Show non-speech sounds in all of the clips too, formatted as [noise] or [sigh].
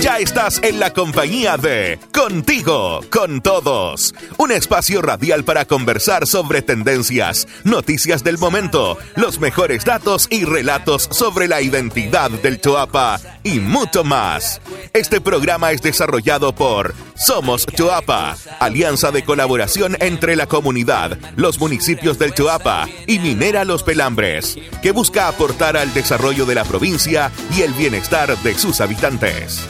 Ya estás en la compañía de Contigo, con todos. Un espacio radial para conversar sobre tendencias, noticias del momento, los mejores datos y relatos sobre la identidad del Choapa y mucho más. Este programa es desarrollado por Somos Choapa, alianza de colaboración entre la comunidad, los municipios del Choapa y Minera Los Pelambres, que busca aportar al desarrollo de la provincia y el bienestar de sus habitantes.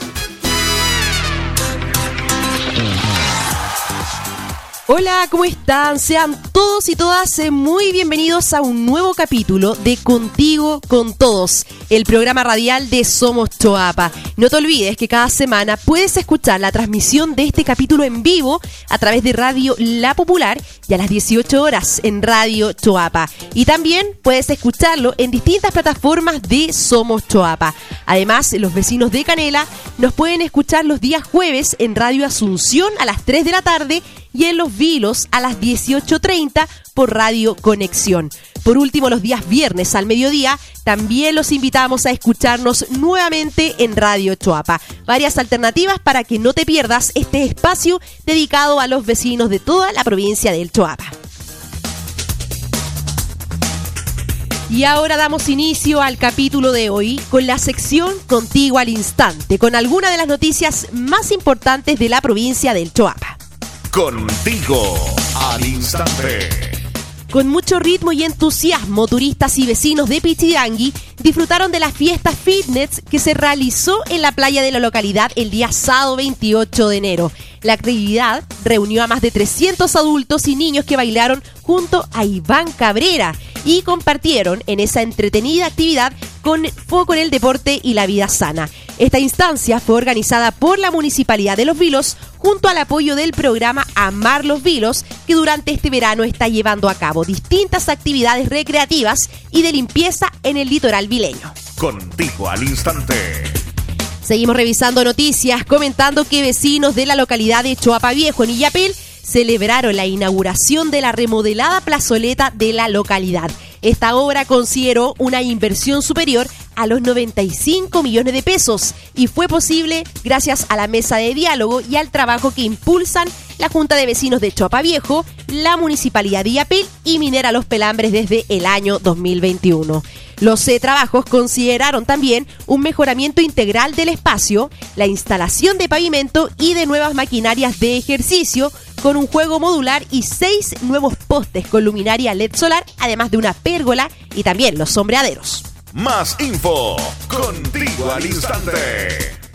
Hola, ¿cómo están? Sean todos y todas eh, muy bienvenidos a un nuevo capítulo de Contigo con Todos, el programa radial de Somos Choapa. No te olvides que cada semana puedes escuchar la transmisión de este capítulo en vivo a través de Radio La Popular y a las 18 horas en Radio Choapa. Y también puedes escucharlo en distintas plataformas de Somos Choapa. Además, los vecinos de Canela nos pueden escuchar los días jueves en Radio Asunción a las 3 de la tarde y en Los Vilos a las 18.30 por Radio Conexión. Por último, los días viernes al mediodía también los invitamos a escucharnos nuevamente en Radio Choapa. Varias alternativas para que no te pierdas este espacio dedicado a los vecinos de toda la provincia del Choapa. Y ahora damos inicio al capítulo de hoy con la sección Contigo al Instante, con algunas de las noticias más importantes de la provincia del Choapa. Contigo al instante. Con mucho ritmo y entusiasmo, turistas y vecinos de Pichidangui disfrutaron de la fiesta fitness que se realizó en la playa de la localidad el día sábado 28 de enero. La actividad reunió a más de 300 adultos y niños que bailaron junto a Iván Cabrera y compartieron en esa entretenida actividad con foco en el deporte y la vida sana. Esta instancia fue organizada por la Municipalidad de Los Vilos junto al apoyo del programa Amar los Vilos, que durante este verano está llevando a cabo distintas actividades recreativas y de limpieza en el litoral vileño. Contigo al instante. Seguimos revisando noticias, comentando que vecinos de la localidad de Choapa Viejo, en Illapel, celebraron la inauguración de la remodelada plazoleta de la localidad. Esta obra consideró una inversión superior a los 95 millones de pesos y fue posible gracias a la mesa de diálogo y al trabajo que impulsan la Junta de Vecinos de Choapa Viejo, la Municipalidad de Yapil y Minera Los Pelambres desde el año 2021. Los trabajos consideraron también un mejoramiento integral del espacio, la instalación de pavimento y de nuevas maquinarias de ejercicio, con un juego modular y seis nuevos postes con luminaria LED solar, además de una pérgola y también los sombreaderos. Más info, contigo al instante.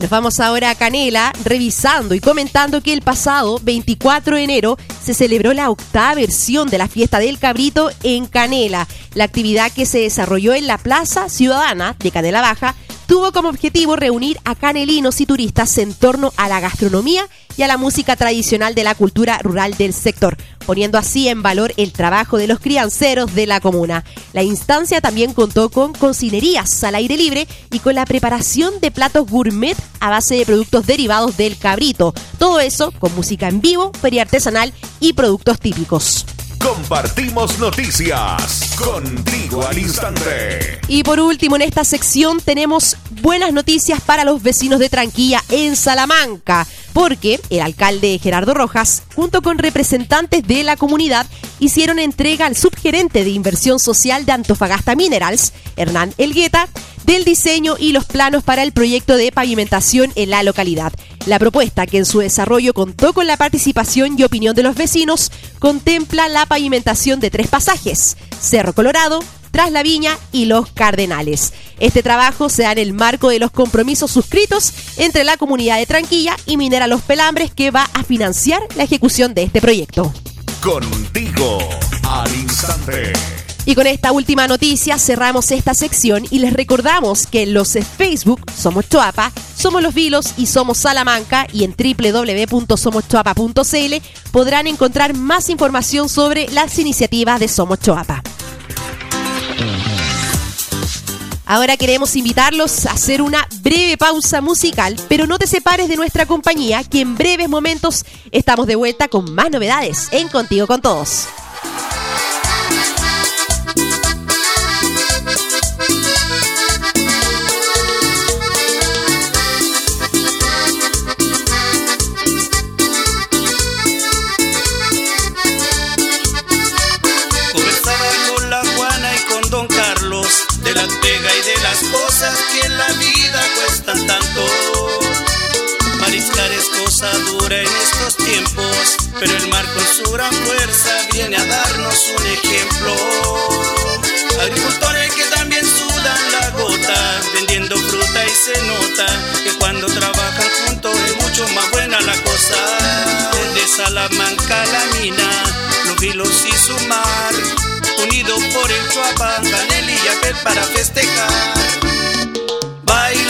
Nos vamos ahora a Canela, revisando y comentando que el pasado 24 de enero se celebró la octava versión de la fiesta del cabrito en Canela. La actividad que se desarrolló en la Plaza Ciudadana de Canela Baja tuvo como objetivo reunir a canelinos y turistas en torno a la gastronomía y a la música tradicional de la cultura rural del sector, poniendo así en valor el trabajo de los crianceros de la comuna. La instancia también contó con cocinerías al aire libre y con la preparación de platos gourmet a base de productos derivados del cabrito. Todo eso con música en vivo, feria artesanal y productos típicos. Compartimos noticias contigo al instante. Y por último, en esta sección tenemos buenas noticias para los vecinos de Tranquilla en Salamanca, porque el alcalde Gerardo Rojas, junto con representantes de la comunidad, hicieron entrega al subgerente de inversión social de Antofagasta Minerals, Hernán Elgueta, del diseño y los planos para el proyecto de pavimentación en la localidad. La propuesta, que en su desarrollo contó con la participación y opinión de los vecinos, contempla la pavimentación de tres pasajes, Cerro Colorado, Tras la Viña y Los Cardenales. Este trabajo se da en el marco de los compromisos suscritos entre la comunidad de Tranquilla y Minera Los Pelambres que va a financiar la ejecución de este proyecto. Contigo al instante. Y con esta última noticia cerramos esta sección y les recordamos que en los Facebook somos Choapa, somos Los Vilos y somos Salamanca y en www.somoschoapa.cl podrán encontrar más información sobre las iniciativas de Somos Choapa. Ahora queremos invitarlos a hacer una breve pausa musical, pero no te separes de nuestra compañía, que en breves momentos estamos de vuelta con más novedades en Contigo con Todos. gustan tanto. Mariscar es cosa dura en estos tiempos, pero el mar con su gran fuerza viene a darnos un ejemplo. Agricultores que también sudan la gota, vendiendo fruta y se nota que cuando trabajan juntos es mucho más buena la cosa. Desde Salamanca la mina, los vilos y su mar, unidos por el Chuapa, Canel y Yapel para festejar. Baila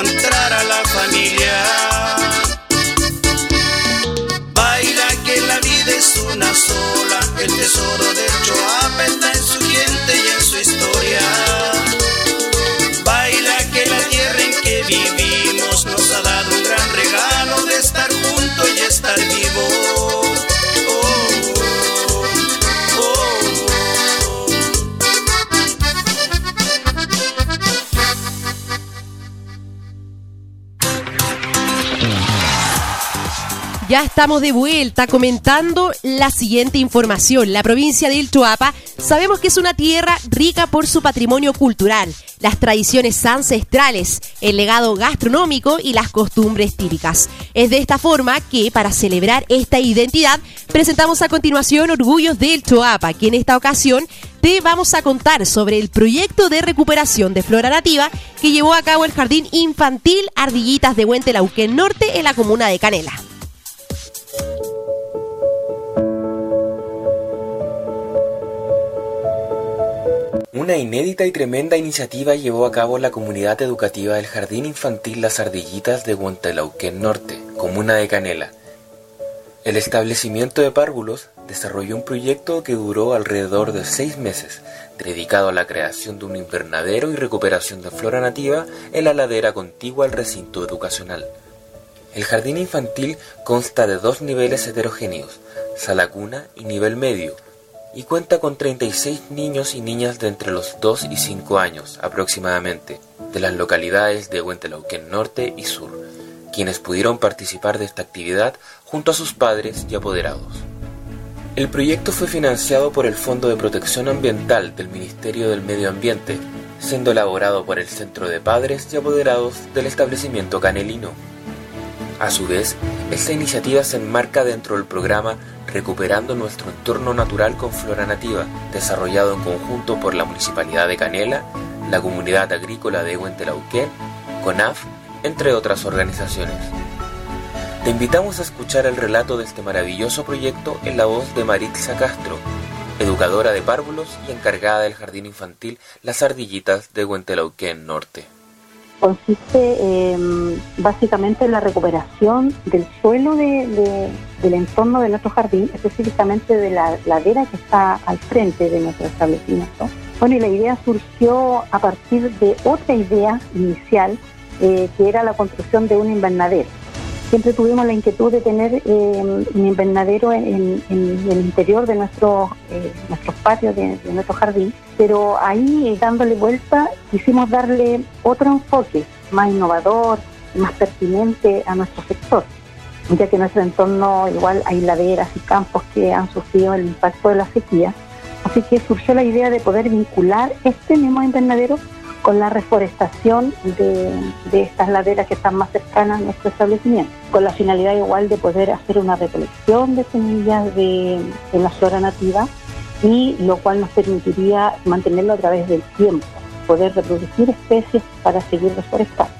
Encontrar a la familia. Estamos de vuelta comentando la siguiente información. La provincia del Choapa sabemos que es una tierra rica por su patrimonio cultural, las tradiciones ancestrales, el legado gastronómico y las costumbres típicas. Es de esta forma que, para celebrar esta identidad, presentamos a continuación Orgullos del Choapa, que en esta ocasión te vamos a contar sobre el proyecto de recuperación de flora nativa que llevó a cabo el Jardín Infantil Ardillitas de Huentelauquén Norte en la comuna de Canela. Una inédita y tremenda iniciativa llevó a cabo la comunidad educativa del Jardín Infantil Las Ardillitas de Huantelauquén Norte, comuna de Canela. El establecimiento de párvulos desarrolló un proyecto que duró alrededor de seis meses, dedicado a la creación de un invernadero y recuperación de flora nativa en la ladera contigua al recinto educacional. El jardín infantil consta de dos niveles heterogéneos, sala cuna y nivel medio, y cuenta con 36 niños y niñas de entre los 2 y 5 años aproximadamente, de las localidades de Huentelauquén Norte y Sur, quienes pudieron participar de esta actividad junto a sus padres y apoderados. El proyecto fue financiado por el Fondo de Protección Ambiental del Ministerio del Medio Ambiente, siendo elaborado por el Centro de Padres y Apoderados del establecimiento canelino. A su vez, esta iniciativa se enmarca dentro del programa Recuperando nuestro entorno natural con flora nativa, desarrollado en conjunto por la Municipalidad de Canela, la Comunidad Agrícola de Huentelauquén, CONAF, entre otras organizaciones. Te invitamos a escuchar el relato de este maravilloso proyecto en la voz de Maritza Castro, educadora de párvulos y encargada del jardín infantil Las Ardillitas de Huentelauquén Norte consiste básicamente en la recuperación del suelo del entorno de nuestro jardín, específicamente de la ladera que está al frente de nuestro establecimiento. Bueno, y la idea surgió a partir de otra idea inicial, eh, que era la construcción de un invernadero siempre tuvimos la inquietud de tener eh, un invernadero en, el interior de nuestro, eh, nuestros patios, de, nuestro jardín, pero ahí dándole vuelta quisimos darle otro enfoque más innovador, más pertinente a nuestro sector, ya que en nuestro entorno igual hay laderas y campos que han sufrido el impacto de la sequía, así que surgió la idea de poder vincular este mismo invernadero con la reforestación de, estas laderas que están más cercanas a nuestro establecimiento, con la finalidad igual de poder hacer una recolección de semillas de, la flora nativa y lo cual nos permitiría mantenerlo a través del tiempo, poder reproducir especies para seguir reforestando.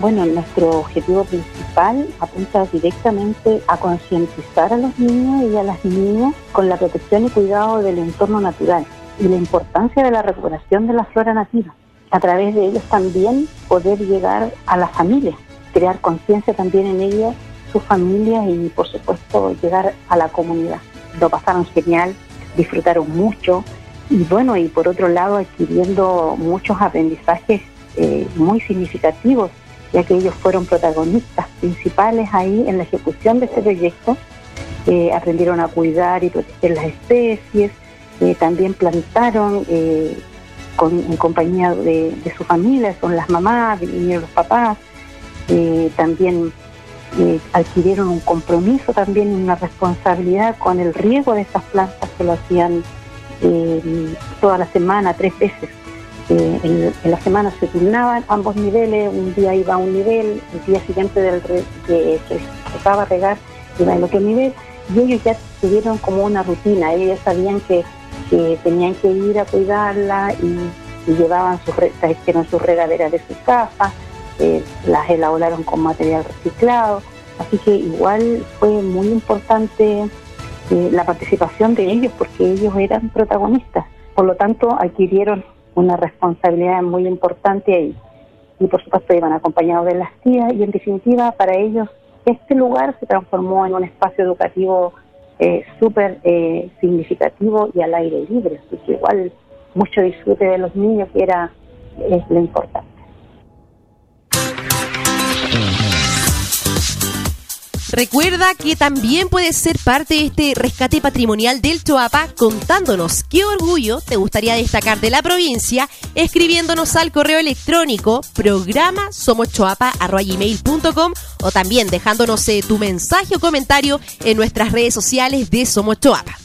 Bueno, nuestro objetivo principal apunta directamente a concientizar a los niños y a las niñas con la protección y cuidado del entorno natural y la importancia de la recuperación de la flora nativa a través de ellos también poder llegar a la familia, crear conciencia también en ellos, sus familias y por supuesto llegar a la comunidad. Lo pasaron genial, disfrutaron mucho y bueno, y por otro lado adquiriendo muchos aprendizajes eh, muy significativos, ya que ellos fueron protagonistas principales ahí en la ejecución de este proyecto. Eh, aprendieron a cuidar y proteger las especies, eh, también plantaron en compañía de, su familia, son las mamás, vinieron los papás, también adquirieron un compromiso, también una responsabilidad con el riego de estas plantas que lo hacían toda la semana, tres veces. Eh, en, la semana se turnaban ambos niveles, un día iba a un nivel, el día siguiente del que se tocaba regar iba al otro nivel, y ellos ya tuvieron como una rutina, ellos sabían que, tenían que ir a cuidarla y, llevaban sus, trajeron sus regaderas de sus casas, eh, las elaboraron con material reciclado, así que igual fue muy importante eh, la participación de ellos porque ellos eran protagonistas, por lo tanto adquirieron una responsabilidad muy importante ahí. Y por supuesto iban acompañados de las tías y en definitiva para ellos este lugar se transformó en un espacio educativo eh, súper eh, significativo y al aire libre, así que igual mucho disfrute de los niños que era es lo importante. Recuerda que también puedes ser parte de este rescate patrimonial del Choapa contándonos qué orgullo te gustaría destacar de la provincia, escribiéndonos al correo electrónico programa somoschoapa.com o también dejándonos eh, tu mensaje o comentario en nuestras redes sociales de Somos Choapa.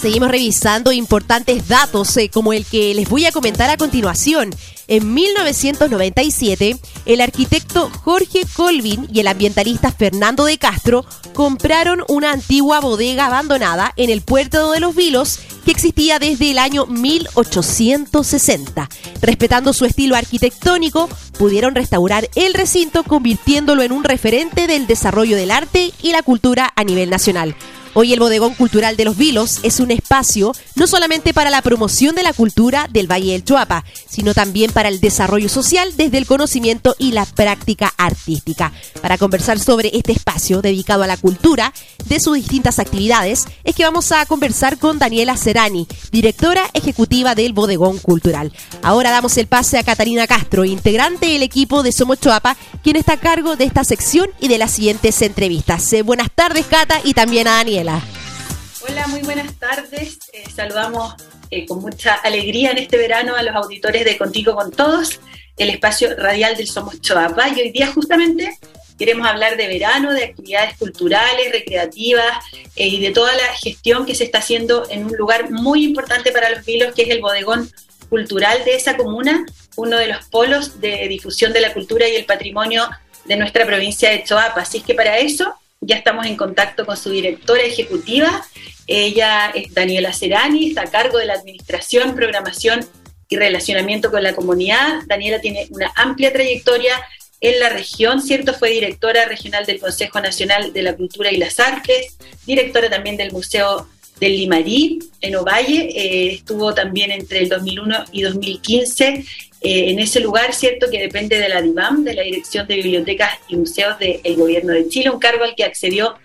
Seguimos revisando importantes datos eh, como el que les voy a comentar a continuación. En 1997, el arquitecto Jorge Colvin y el ambientalista Fernando de Castro compraron una antigua bodega abandonada en el puerto de Los Vilos que existía desde el año 1860. Respetando su estilo arquitectónico, pudieron restaurar el recinto convirtiéndolo en un referente del desarrollo del arte y la cultura a nivel nacional. Hoy el Bodegón Cultural de los Vilos es un espacio no solamente para la promoción de la cultura del Valle del Chuapa, sino también para el desarrollo social desde el conocimiento y la práctica artística. Para conversar sobre este espacio dedicado a la cultura, de sus distintas actividades, es que vamos a conversar con Daniela Serani, directora ejecutiva del Bodegón Cultural. Ahora damos el pase a Catalina Castro, integrante del equipo de Somos Chuapa, quien está a cargo de esta sección y de las siguientes entrevistas. Eh, buenas tardes, Cata, y también a Daniela. Hola, muy buenas tardes. Eh, saludamos eh, con mucha alegría en este verano a los auditores de Contigo con Todos, el espacio radial del Somos Choapa. Y hoy día justamente queremos hablar de verano, de actividades culturales, recreativas eh, y de toda la gestión que se está haciendo en un lugar muy importante para los vilos, que es el bodegón cultural de esa comuna, uno de los polos de difusión de la cultura y el patrimonio de nuestra provincia de Choapa. Así que para eso ya estamos en contacto con su directora ejecutiva. Ella es Daniela Serani, está a cargo de la administración, programación y relacionamiento con la comunidad. Daniela tiene una amplia trayectoria en la región, ¿cierto? Fue directora regional del Consejo Nacional de la Cultura y las Artes, directora también del Museo del Limarí en Ovalle, eh, estuvo también entre el 2001 y 2015 eh, en ese lugar, ¿cierto? Que depende de la DIVAM, de la Dirección de Bibliotecas y Museos del Gobierno de Chile, un cargo al que accedió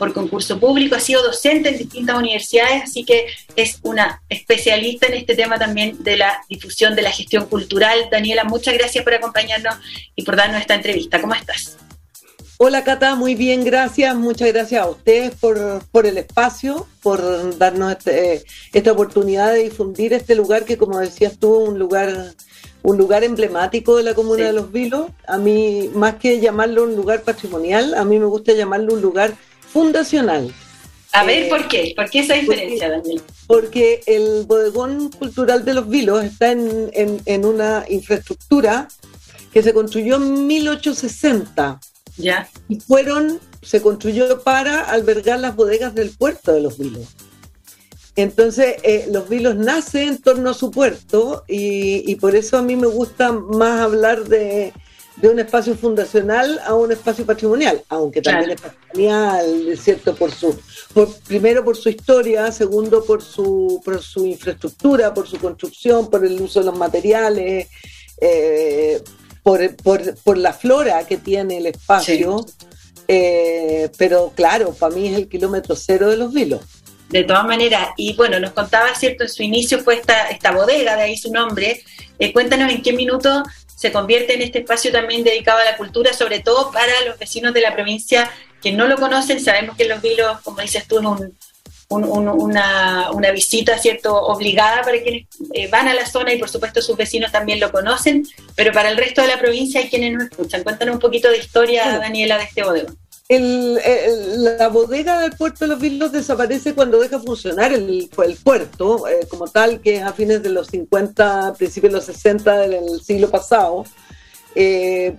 por concurso público, ha sido docente en distintas universidades, así que es una especialista en este tema también de la difusión de la gestión cultural. Daniela, muchas gracias por acompañarnos y por darnos esta entrevista. ¿Cómo estás? Hola Cata, muy bien, gracias. Muchas gracias a ustedes por, por el espacio, por darnos este, esta oportunidad de difundir este lugar que, como decías tú, un lugar un lugar emblemático de la comuna de Los Vilos. A mí, más que llamarlo un lugar patrimonial, a mí me gusta llamarlo un lugar fundacional. A ver, ¿por qué? ¿Por qué esa diferencia, Daniel? Porque el bodegón cultural de Los Vilos está en, en, una infraestructura que se construyó en 1860. Ya. Y fueron, se construyó para albergar las bodegas del puerto de Los Vilos. Entonces, eh, los vilos nacen en torno a su puerto y, por eso a mí me gusta más hablar de, de un espacio fundacional a un espacio patrimonial, aunque también es patrimonial, ¿cierto? Por su, primero por su historia, segundo por su, por su infraestructura, por su construcción, por el uso de los materiales, eh, por, por, por, la flora que tiene el espacio. Eh, pero claro, para mí es el kilómetro cero de los vilos. De todas maneras, y bueno, nos contaba, ¿cierto? En su inicio fue esta, esta bodega, de ahí su nombre. Eh, cuéntanos en qué minuto se convierte en este espacio también dedicado a la cultura, sobre todo para los vecinos de la provincia que no lo conocen. Sabemos que Los Vilos, como dices tú, es una, visita cierto obligada para quienes eh, van a la zona y por supuesto sus vecinos también lo conocen, pero para el resto de la provincia hay quienes no escuchan. Cuéntanos un poquito de historia, Daniela, de este bodegón. la bodega del puerto de los Vilos desaparece cuando deja funcionar el, el puerto eh, como tal, que es a fines de los 50, principios de los 60 del siglo pasado. Eh,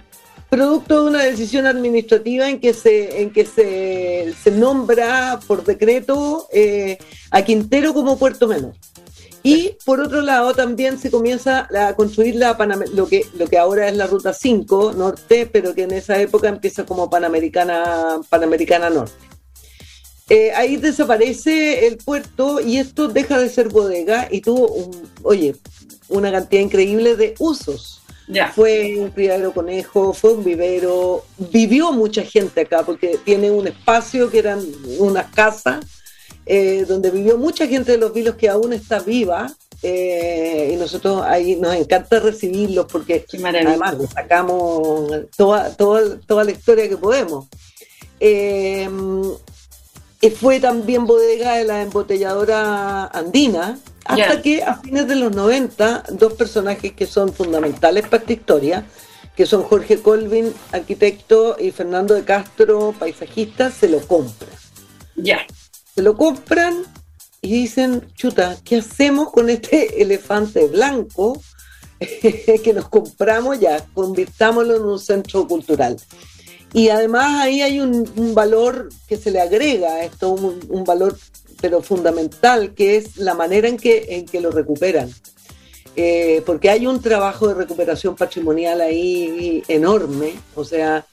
producto de una decisión administrativa en que se, en que se, se nombra por decreto eh, a Quintero como puerto menor. Y por otro lado también se comienza a construir la lo, que, lo que ahora es la Ruta 5 Norte, pero que en esa época empieza como Panamericana, Panamericana Norte. Eh, ahí desaparece el puerto y esto deja de ser bodega y tuvo, un, oye, una cantidad increíble de usos. Fue un criadero conejo, fue un vivero, vivió mucha gente acá porque tiene un espacio que eran unas casas eh, donde vivió mucha gente de los vilos que aún está viva eh, y nosotros ahí nos encanta recibirlos porque además le sacamos toda, toda, toda la historia que podemos. Eh, fue también bodega de la embotelladora andina, hasta que a fines de los 90, dos personajes que son fundamentales para esta historia, que son Jorge Colvin, arquitecto, y Fernando de Castro, paisajista, se lo compran. Ya. Se lo compran y dicen, chuta, ¿qué hacemos con este [laughs] elefante blanco [laughs] que nos compramos ya? Convirtámoslo en un centro cultural. Y además ahí hay un, valor que se le agrega a esto, un, valor pero fundamental, que es la manera en que, en que lo recuperan. Eh, porque hay un trabajo de recuperación patrimonial ahí enorme, o sea,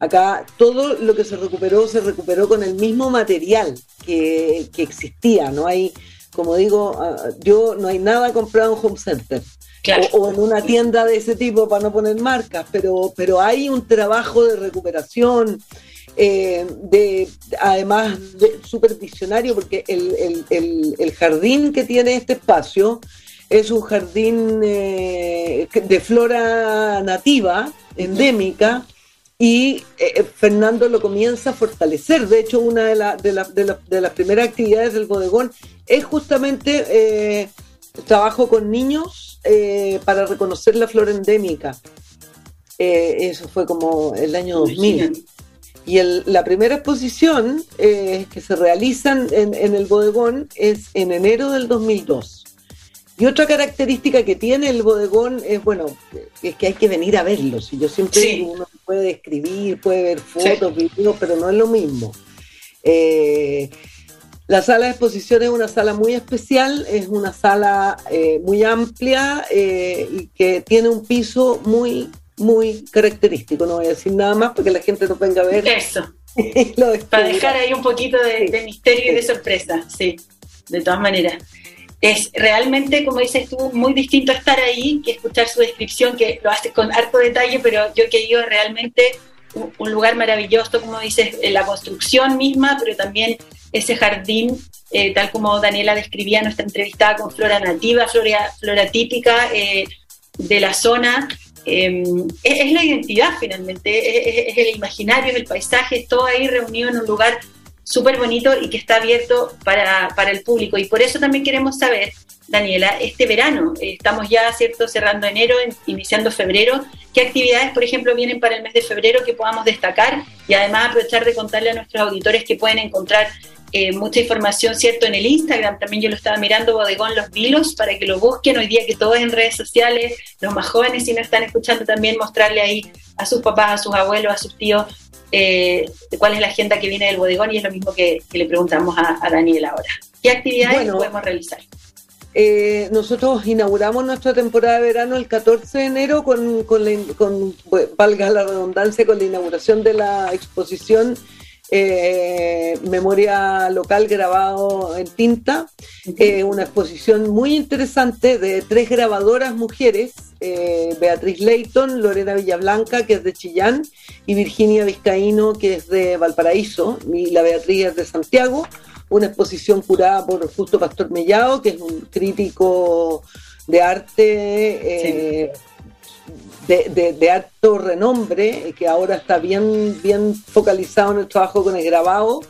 acá todo lo que se recuperó se recuperó con el mismo material que, que existía, no hay, como digo, ah, yo no hay nada comprado en Home Center, o, en una tienda de ese tipo para no poner marcas, pero, pero hay un trabajo de recuperación, eh, de además de supervisionario, porque el, jardín que tiene este espacio es un jardín eh, de flora nativa, endémica, y eh, Fernando lo comienza a fortalecer. De hecho, una de, de, de las primeras actividades del bodegón es justamente trabajo con niños eh, para reconocer la flora endémica. Eh, eso fue como el año 2000. Y la primera exposición eh, que se realiza en, el bodegón es en enero del 2002. Y otra característica que tiene el bodegón es, bueno, es que hay que venir a verlo. Si yo siempre uno puede escribir, puede ver fotos, videos, pero no es lo mismo. La sala de exposición es una sala muy especial, es una sala eh, muy amplia eh, y que tiene un piso muy, muy característico. No voy a decir nada más porque la gente no venga a ver. [laughs] Eso. Para dejar ahí un poquito de, misterio y de sorpresa, sí, de todas maneras. Es realmente, como dices tú, muy distinto estar ahí que escuchar su descripción, que lo hace con harto detalle, pero yo que digo realmente un lugar maravilloso, como dices, en la construcción misma, pero también ese jardín, eh, tal como Daniela describía en nuestra entrevistada con flora nativa, flora, flora típica eh, de la zona. Em, es, la identidad finalmente, es, el imaginario, es el paisaje, todo ahí reunido en un lugar súper bonito y que está abierto para, para, el público. Y por eso también queremos saber, Daniela, este verano, eh, estamos ya, ¿cierto?, cerrando enero, iniciando febrero, ¿qué actividades, por ejemplo, vienen para el mes de febrero que podamos destacar? Y además aprovechar de contarle a nuestros auditores que pueden encontrar eh, mucha información, ¿cierto? En el Instagram también yo lo estaba mirando, Bodegón Los Vilos, para que lo busquen hoy día que todo es en redes sociales, los más jóvenes si no están escuchando también mostrarle ahí a sus papás, a sus abuelos, a sus tíos, eh, cuál es la agenda que viene del bodegón y es lo mismo que, le preguntamos a, Daniel ahora. ¿Qué actividades podemos realizar? eh, nosotros inauguramos nuestra temporada de verano el 14 de enero con, con, valga la redundancia, con la inauguración de la exposición eh, Memoria Local grabado en tinta, eh, una exposición muy interesante de tres grabadoras mujeres, Beatriz Leighton, Lorena Villablanca, que es de Chillán, y Virginia Vizcaíno, que es de Valparaíso, y la Beatriz es de Santiago. Una exposición curada por Justo Pastor Mellado, que es un crítico de arte eh, de, alto renombre, que ahora está bien, bien focalizado en el trabajo con el grabado.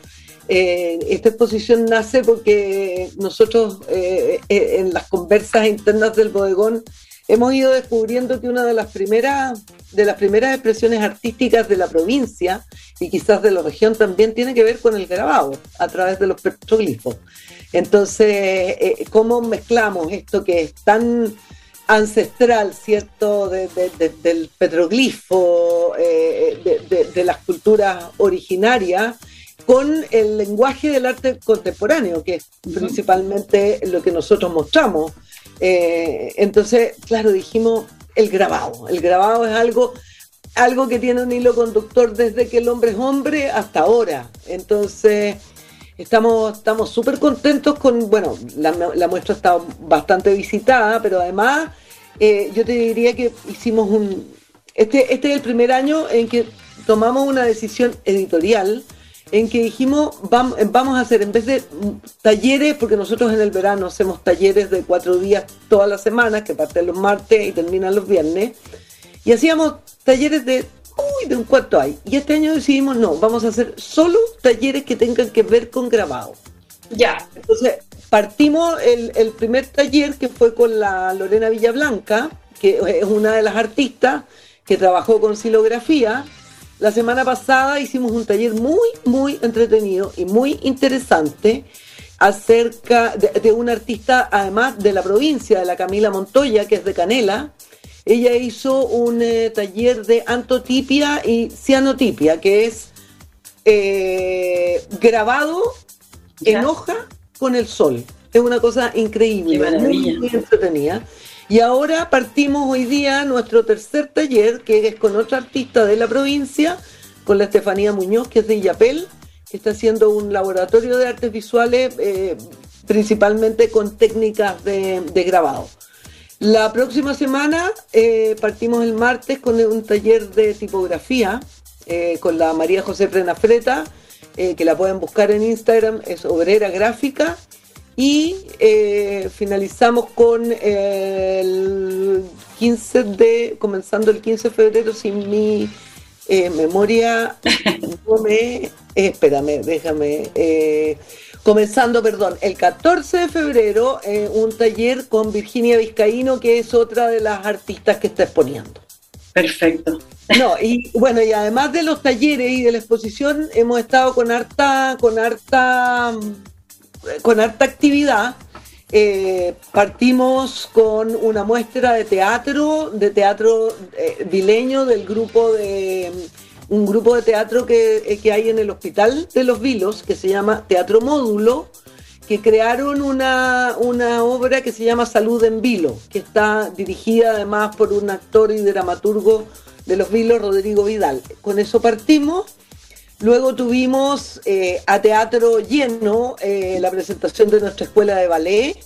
Eh, esta exposición nace porque nosotros eh, en las conversas internas del bodegón hemos ido descubriendo que una de las primeras de las primeras expresiones artísticas de la provincia y quizás de la región también tiene que ver con el grabado a través de los petroglifos. Entonces, eh, ¿cómo mezclamos esto que es tan ancestral, ¿cierto?, del petroglifo, eh, de, las culturas originarias, con el lenguaje del arte contemporáneo, que es principalmente lo que nosotros mostramos. Eh, entonces, claro, dijimos el grabado. El grabado es algo algo que tiene un hilo conductor desde que el hombre es hombre hasta ahora. Entonces, estamos estamos súper contentos con, bueno, la, muestra está bastante visitada, pero además eh, yo te diría que hicimos un... Este, este es el primer año en que tomamos una decisión editorial en que dijimos, vamos, vamos a hacer, en vez de talleres, porque nosotros en el verano hacemos talleres de cuatro días todas las semanas, que parten los martes y terminan los viernes, y hacíamos talleres de, uy, de un cuarto hay. Y este año decidimos, no, vamos a hacer solo talleres que tengan que ver con grabado. Ya. Entonces, partimos el, el primer taller que fue con la Lorena Villablanca, que es una de las artistas que trabajó con silografía. La semana pasada hicimos un taller muy, muy entretenido y muy interesante acerca de, de una artista, además de la provincia, de la Camila Montoya, que es de Canela, ella hizo un eh, taller de antotipia y cianotipia, que es eh, grabado en hoja con el sol. Es una cosa increíble, muy, muy entretenida. Y ahora partimos hoy día nuestro tercer taller, que es con otra artista de la provincia, con la Estefanía Muñoz, que es de Illapel, que está haciendo un laboratorio de artes visuales, eh, principalmente con técnicas de grabado. La próxima semana eh, partimos el martes con un taller de tipografía eh, con la María José Prenafreta, eh, que la pueden buscar en Instagram, es obrera gráfica. Y finalizamos con el 15 de, comenzando el 15 de febrero, sin mi memoria, [laughs] no me, espérame, déjame comenzando, perdón, el 14 de febrero, eh, un taller con Virginia Vizcaíno, que es otra de las artistas que está exponiendo. Perfecto. No, y bueno, y además de los talleres y de la exposición, hemos estado con harta, con harta, con harta actividad. Eh, partimos con una muestra de teatro, de teatro eh, vileño del grupo de un grupo de teatro eh, que, hay en el Hospital de los Vilos, que se llama Teatro Módulo, que crearon una, una obra que se llama Salud en Vilo, que está dirigida además por un actor y dramaturgo de los Vilos, Rodrigo Vidal. Con eso partimos. Luego tuvimos eh, a teatro lleno eh, la presentación de nuestra escuela de ballet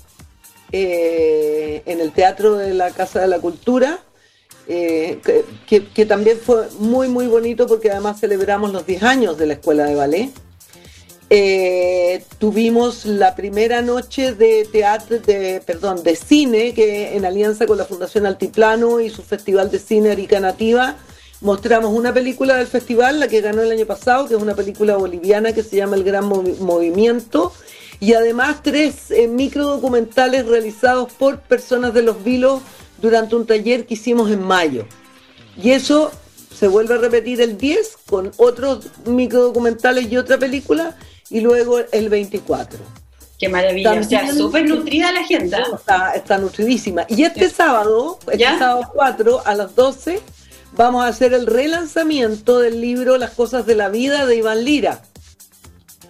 en el Teatro de la Casa de la Cultura eh, que, también fue muy, muy bonito porque además celebramos los 10 años de la Escuela de Ballet. Eh, tuvimos la primera noche de teatro, de, perdón, de cine, que en alianza con la Fundación Altiplano y su Festival de Cine Arica Nativa, mostramos una película del festival, la que ganó el año pasado, que es una película boliviana que se llama El Gran Movimiento, y además tres eh, micro documentales realizados por personas de los vilos durante un taller que hicimos en mayo. Y eso se vuelve a repetir el 10 con otros microdocumentales y otra película y luego el 24. Qué maravilla, o sea, súper nutrida la agenda. Está, nutridísima. Y este sábado, este sábado 4 a las 12, vamos a hacer el relanzamiento del libro Las cosas de la vida de Iván Lira,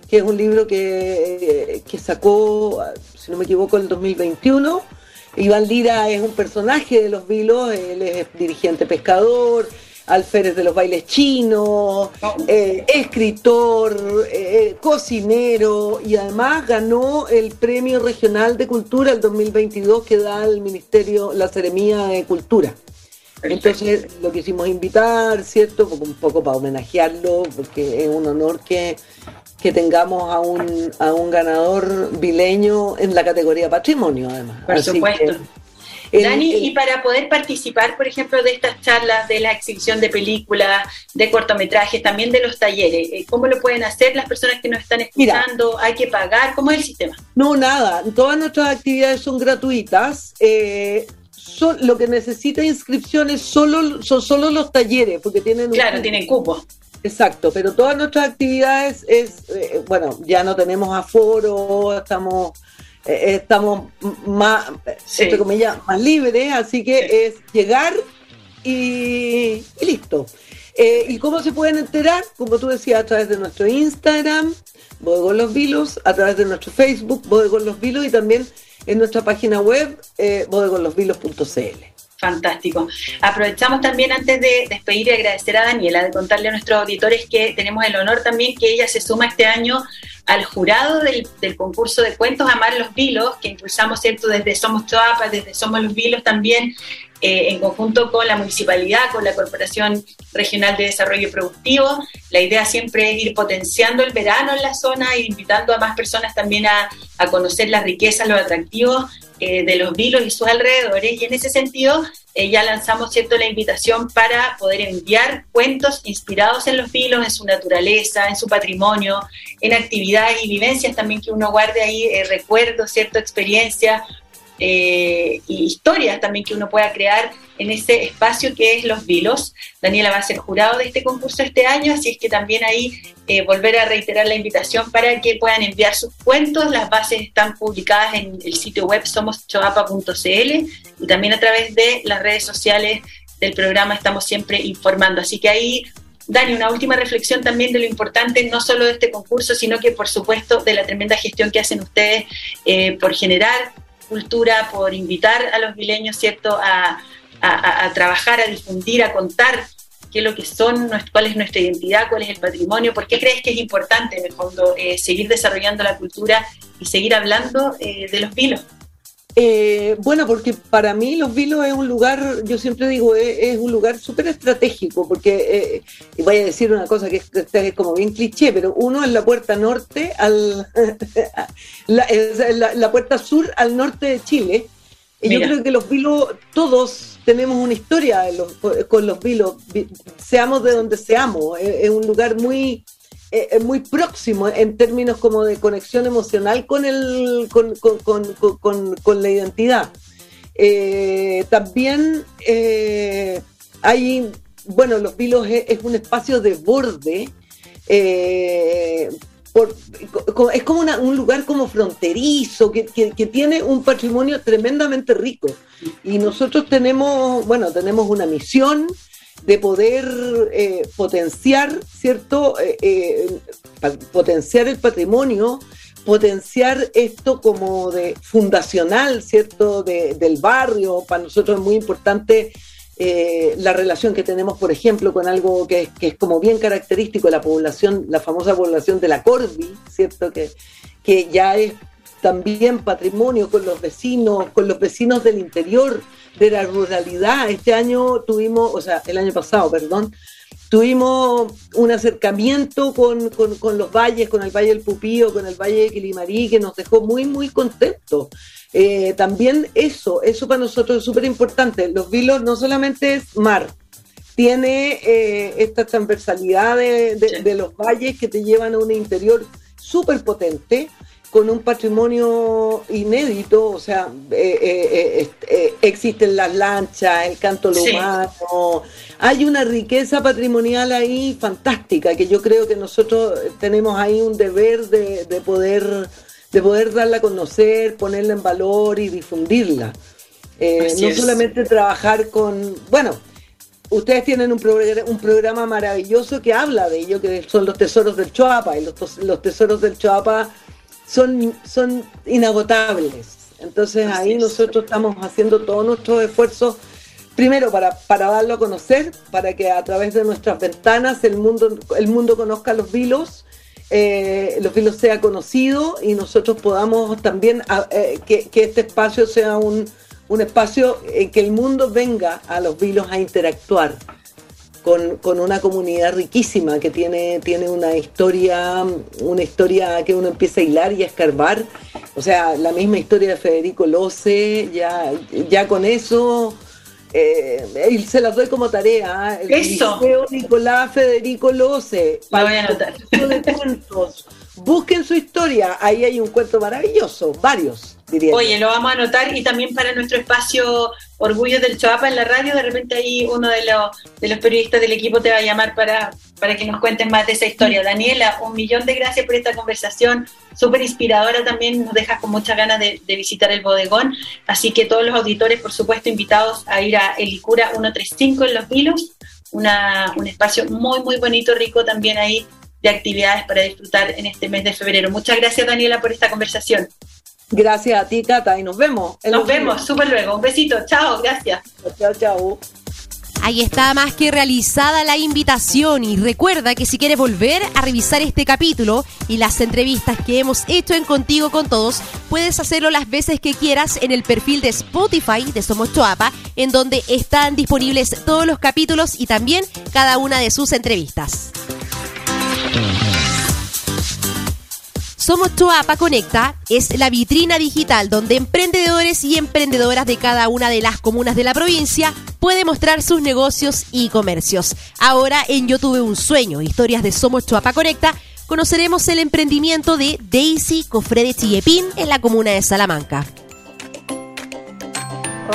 que es un libro que, que sacó, si no me equivoco, el 2021. Iván Lira es un personaje de los Vilos, él es dirigente pescador, alférez de los bailes chinos, eh, escritor, eh, cocinero y además ganó el Premio Regional de Cultura el 2022 que da el Ministerio, la Seremía de Cultura. Entonces lo quisimos invitar, ¿cierto? Un poco para homenajearlo, porque es un honor que, que tengamos a un, a un ganador vileño en la categoría patrimonio, además. Por supuesto. Dani, y para poder participar, por ejemplo, de estas charlas, de la exhibición de películas, de cortometrajes, también de los talleres, eh, ¿cómo lo pueden hacer las personas que nos están escuchando? ¿Hay que pagar? ¿Cómo es el sistema? No, nada. Todas nuestras actividades son gratuitas. Eh, lo que necesita inscripciones solo, son solo los talleres, porque tienen... Claro, tienen cupo. Exacto, pero todas nuestras actividades es, eh, bueno, ya no tenemos aforo, estamos eh, estamos más, entre comillas, más libres, así que es llegar y, listo. Eh, ¿Y cómo se pueden enterar? Como tú decías, a través de nuestro Instagram, Bodegón Los Vilos, a través de nuestro Facebook, Bodegón Los Vilos, y también en nuestra página web, eh, bodegonlosvilos.cl. Fantástico. Aprovechamos también antes de despedir y agradecer a Daniela, de contarle a nuestros auditores que tenemos el honor también que ella se suma este año al jurado del, concurso de cuentos Amar los Vilos, que impulsamos, ¿cierto?, desde Somos Choapa, desde Somos los Vilos también, eh, en conjunto con la municipalidad, con la Corporación Regional de Desarrollo Productivo. La idea siempre es ir potenciando el verano en la zona e invitando a más personas también a, a conocer las riquezas, los atractivos eh, de los vilos y sus alrededores. Y en ese sentido, eh, ya lanzamos cierto la invitación para poder enviar cuentos inspirados en los vilos, en su naturaleza, en su patrimonio, en actividades y vivencias también que uno guarde ahí, eh, recuerdos, cierta experiencia y historias también que uno pueda crear en ese espacio que es Los Vilos. Daniela va a ser jurado de este concurso este año, así es que también ahí eh, volver a reiterar la invitación para que puedan enviar sus cuentos. Las bases están publicadas en el sitio web somoschoapa.cl y también a través de las redes sociales del programa estamos siempre informando. Así que ahí Dani, una última reflexión también de lo importante, no solo de este concurso, sino que por supuesto de la tremenda gestión que hacen ustedes eh, por generar cultura, por invitar a los vileños, ¿cierto?, a, a, trabajar, a difundir, a contar qué es lo que son, cuál es nuestra identidad, cuál es el patrimonio, por qué crees que es importante en el fondo eh, seguir desarrollando la cultura y seguir hablando eh, de los vilos. Eh, bueno, porque para mí Los Vilos es un lugar, yo siempre digo, es, un lugar súper estratégico, porque, y voy a decir una cosa que es, es, como bien cliché, pero uno es la puerta norte, al [laughs] la, la, puerta sur al norte de Chile, y yo creo que Los Vilos, todos tenemos una historia con los vilos, seamos de donde seamos, es, un lugar muy, muy próximo en términos como de conexión emocional con, el, con, la identidad. Eh, también eh, hay, bueno, los vilos es, un espacio de borde. Eh, es como un lugar como fronterizo, que, tiene un patrimonio tremendamente rico. Y nosotros tenemos, bueno, tenemos una misión de poder eh, potenciar, ¿cierto? Eh, eh, potenciar el patrimonio, potenciar esto como de fundacional, ¿cierto? del barrio. Para nosotros es muy importante la relación que tenemos, por ejemplo, con algo que, es como bien característico de la población, la famosa población de la Corvi, ¿cierto? Que, que ya es también patrimonio con los vecinos, con los vecinos del interior, de la ruralidad. Este año tuvimos, o sea, el año pasado, perdón, tuvimos un acercamiento con, con los valles, con el Valle del Pupío, con el Valle de Quilimarí, que nos dejó muy, muy contentos. Eh, también eso, eso para nosotros es súper importante. Los vilos no solamente es mar, tiene eh, esta transversalidad de, los valles que te llevan a un interior súper potente, con un patrimonio inédito, o sea, eh, existen las lanchas, el canto humano, hay una riqueza patrimonial ahí fantástica que yo creo que nosotros tenemos ahí un deber de poder de poder darla a conocer, ponerla en valor y difundirla. Eh, no solamente trabajar con, bueno, ustedes tienen un, un, programa maravilloso que habla de ello, que son los tesoros del Choapa, y los, los tesoros del Choapa son, son inagotables. Entonces ahí nosotros estamos haciendo todos nuestros esfuerzos, primero para, para darlo a conocer, para que a través de nuestras ventanas el mundo, el mundo conozca los vilos, eh, los vilos sea conocido y nosotros podamos también eh, que, que, este espacio sea un, un espacio en que el mundo venga a los vilos a interactuar con, una comunidad riquísima que tiene, tiene una historia, una historia que uno empieza a hilar y a escarbar. O sea, la misma historia de Federico Loce, ya, ya con eso, eh, se las doy como tarea. ¿eh? El Eso. Nicolás Federico Loce. Lo voy a anotar. Busquen su historia, ahí hay un cuento maravilloso, varios. Oye, lo vamos a anotar y también para nuestro espacio Orgullo del Choapa en la radio, de repente ahí uno de los, de los periodistas del equipo te va a llamar para, para que nos cuenten más de esa historia. Daniela, un millón de gracias por esta conversación, súper inspiradora también, nos dejas con muchas ganas de, visitar el bodegón, así que todos los auditores, por supuesto, invitados a ir a Elicura 135 en Los Vilos, una, un espacio muy, muy bonito, rico también ahí de actividades para disfrutar en este mes de febrero. Muchas gracias, Daniela, por esta conversación. Gracias a ti, Cata, y nos vemos. Nos vemos, súper luego. Un besito, chao, gracias. Chao, chao. Ahí está más que realizada la invitación y recuerda que si quieres volver a revisar este capítulo y las entrevistas que hemos hecho en Contigo con Todos, puedes hacerlo las veces que quieras en el perfil de Spotify de Somos Choapa, en donde están disponibles todos los capítulos y también cada una de sus entrevistas. Somos Choapa Conecta es la vitrina digital donde emprendedores y emprendedoras de cada una de las comunas de la provincia pueden mostrar sus negocios y comercios. Ahora en Yo Tuve un Sueño, historias de Somos Choapa Conecta, conoceremos el emprendimiento de Daisy Cofrede Chillepín en la comuna de Salamanca.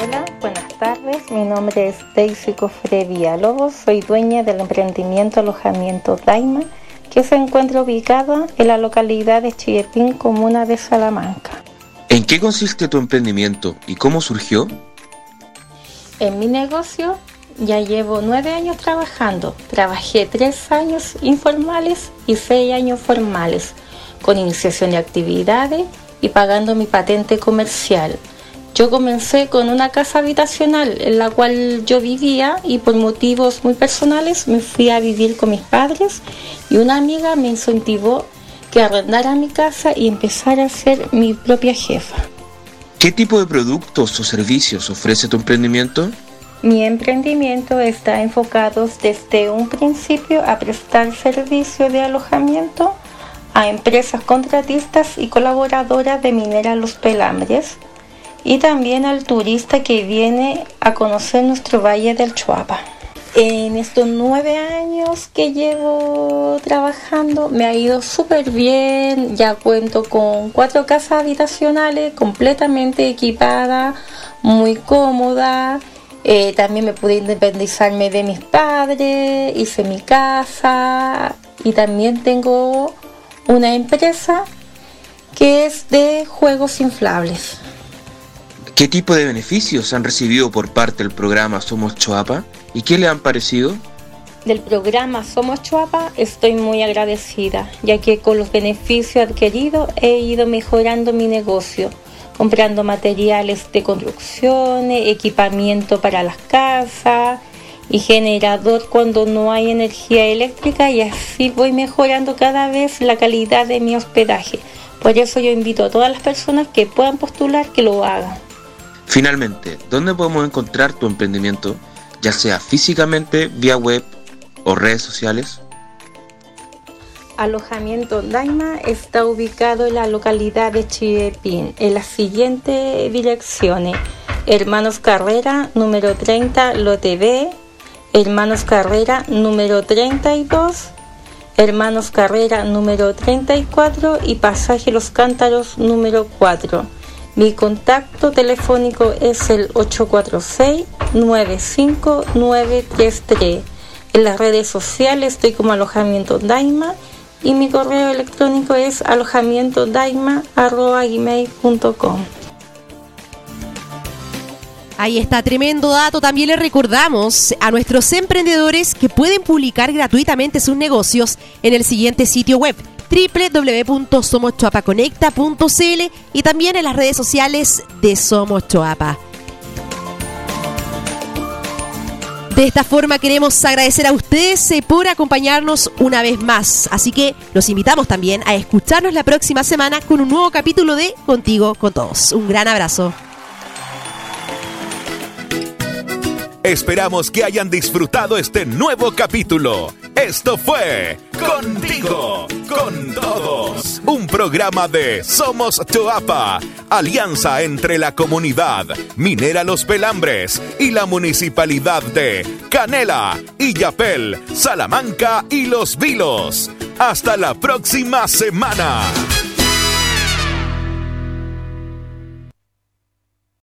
Hola, buenas tardes. Mi nombre es Daisy Cofré Villalobos. Soy dueña del emprendimiento Alojamiento Daima que se encuentra ubicado en la localidad de Chillepín, comuna de Salamanca. ¿En qué consiste tu emprendimiento y cómo surgió? En mi negocio ya llevo nueve años trabajando. Trabajé tres años informales y seis años formales, con iniciación de actividades y pagando mi patente comercial. Yo comencé con una casa habitacional en la cual yo vivía y por motivos muy personales me fui a vivir con mis padres y una amiga me incentivó que arrendara mi casa y empezara a ser mi propia jefa. ¿Qué tipo de productos o servicios ofrece tu emprendimiento? Mi emprendimiento está enfocado desde un principio a prestar servicio de alojamiento a empresas contratistas y colaboradoras de Minera Los Pelambres y también al turista que viene a conocer nuestro Valle del Chuapa. En estos nueve años que llevo trabajando me ha ido súper bien, ya cuento con cuatro casas habitacionales completamente equipadas, muy cómoda. Eh, también me pude independizarme de mis padres, hice mi casa y también tengo una empresa que es de juegos inflables. ¿Qué tipo de beneficios han recibido por parte del programa Somos Choapa y qué le han parecido? Del programa Somos Choapa estoy muy agradecida, ya que con los beneficios adquiridos he ido mejorando mi negocio, comprando materiales de construcción, equipamiento para las casas y generador cuando no hay energía eléctrica y así voy mejorando cada vez la calidad de mi hospedaje. Por eso yo invito a todas las personas que puedan postular que lo hagan. Finalmente, ¿dónde podemos encontrar tu emprendimiento, ya sea físicamente, vía web o redes sociales? Alojamiento Daima está ubicado en la localidad de Chivepín, en las siguientes direcciones. Hermanos Carrera, número 30, Lote B. Hermanos Carrera, número 32. Hermanos Carrera, número 34. Y Pasaje Los Cántaros, número 4. Mi contacto telefónico es el 846-95933. En las redes sociales estoy como alojamiento Daima y mi correo electrónico es alojamientodaima.com. Ahí está, tremendo dato. También le recordamos a nuestros emprendedores que pueden publicar gratuitamente sus negocios en el siguiente sitio web www.somoschoapaconecta.cl y también en las redes sociales de Somos Choapa. De esta forma queremos agradecer a ustedes eh, por acompañarnos una vez más. Así que los invitamos también a escucharnos la próxima semana con un nuevo capítulo de Contigo con Todos. Un gran abrazo. Esperamos que hayan disfrutado este nuevo capítulo. Esto fue Contigo, con todos. Un programa de Somos Choapa, alianza entre la comunidad Minera Los Pelambres y la municipalidad de Canela, Illapel, Salamanca y Los Vilos. Hasta la próxima semana.